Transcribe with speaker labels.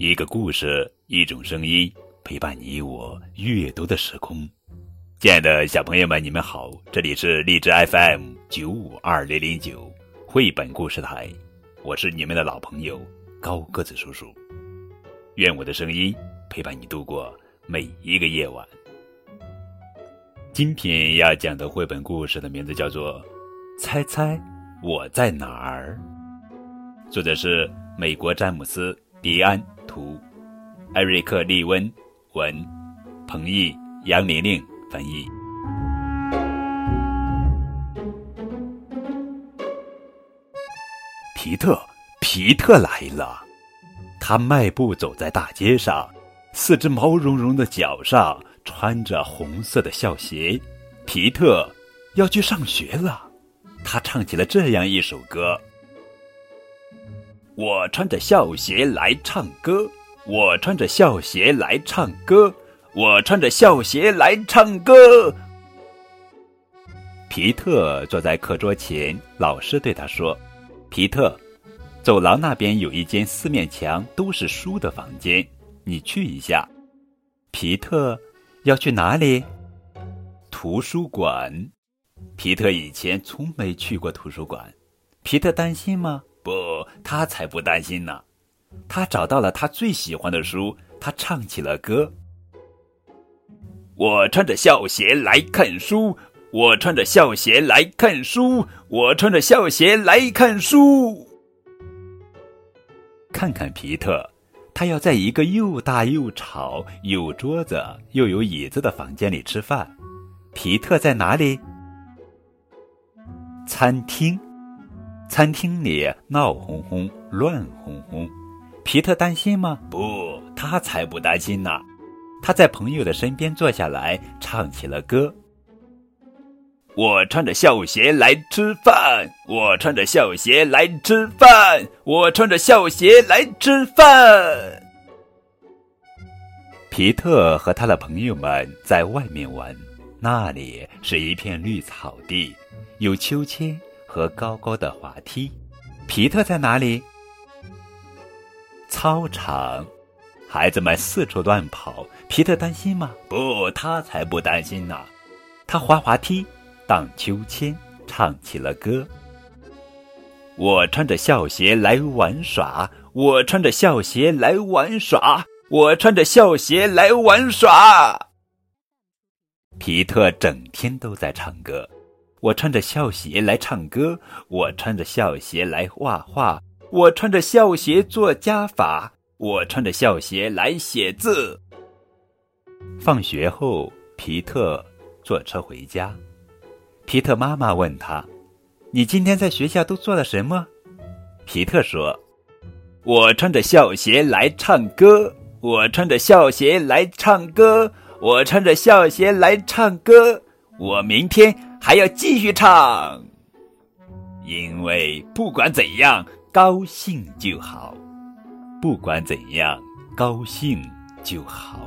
Speaker 1: 一个故事，一种声音，陪伴你我阅读的时空。亲爱的小朋友们，你们好，这里是荔枝 FM 九五二零零九绘本故事台，我是你们的老朋友高个子叔叔。愿我的声音陪伴你度过每一个夜晚。今天要讲的绘本故事的名字叫做《猜猜我在哪儿》，作者是美国詹姆斯·迪安。图，艾瑞克·利温文，彭毅、杨玲玲翻译。皮特，皮特来了，他迈步走在大街上，四只毛茸茸的脚上穿着红色的校鞋。皮特要去上学了，他唱起了这样一首歌。我穿着校鞋来唱歌，我穿着校鞋来唱歌，我穿着校鞋来唱歌。皮特坐在课桌前，老师对他说：“皮特，走廊那边有一间四面墙都是书的房间，你去一下。”皮特要去哪里？图书馆。皮特以前从没去过图书馆，皮特担心吗？他才不担心呢。他找到了他最喜欢的书，他唱起了歌。我穿着校鞋来看书，我穿着校鞋来看书，我穿着校鞋来看书。看看皮特，他要在一个又大又吵、有桌子又有椅子的房间里吃饭。皮特在哪里？餐厅。餐厅里闹哄哄、乱哄哄，皮特担心吗？不，他才不担心呢。他在朋友的身边坐下来，唱起了歌。我穿着校鞋来吃饭，我穿着校鞋来吃饭，我穿着校鞋来吃饭。皮特和他的朋友们在外面玩，那里是一片绿草地，有秋千。和高高的滑梯，皮特在哪里？操场，孩子们四处乱跑，皮特担心吗？不，他才不担心呢。他滑滑梯，荡秋千，唱起了歌。我穿着校鞋来玩耍，我穿着校鞋来玩耍，我穿着校鞋来玩耍。皮特整天都在唱歌。我穿着校鞋来唱歌，我穿着校鞋来画画，我穿着校鞋做加法，我穿着校鞋来写字。放学后，皮特坐车回家。皮特妈妈问他：“你今天在学校都做了什么？”皮特说：“我穿着校鞋来唱歌，我穿着校鞋来唱歌，我穿着校鞋来唱歌。我明天。”还要继续唱，因为不管怎样，高兴就好。不管怎样，高兴就好。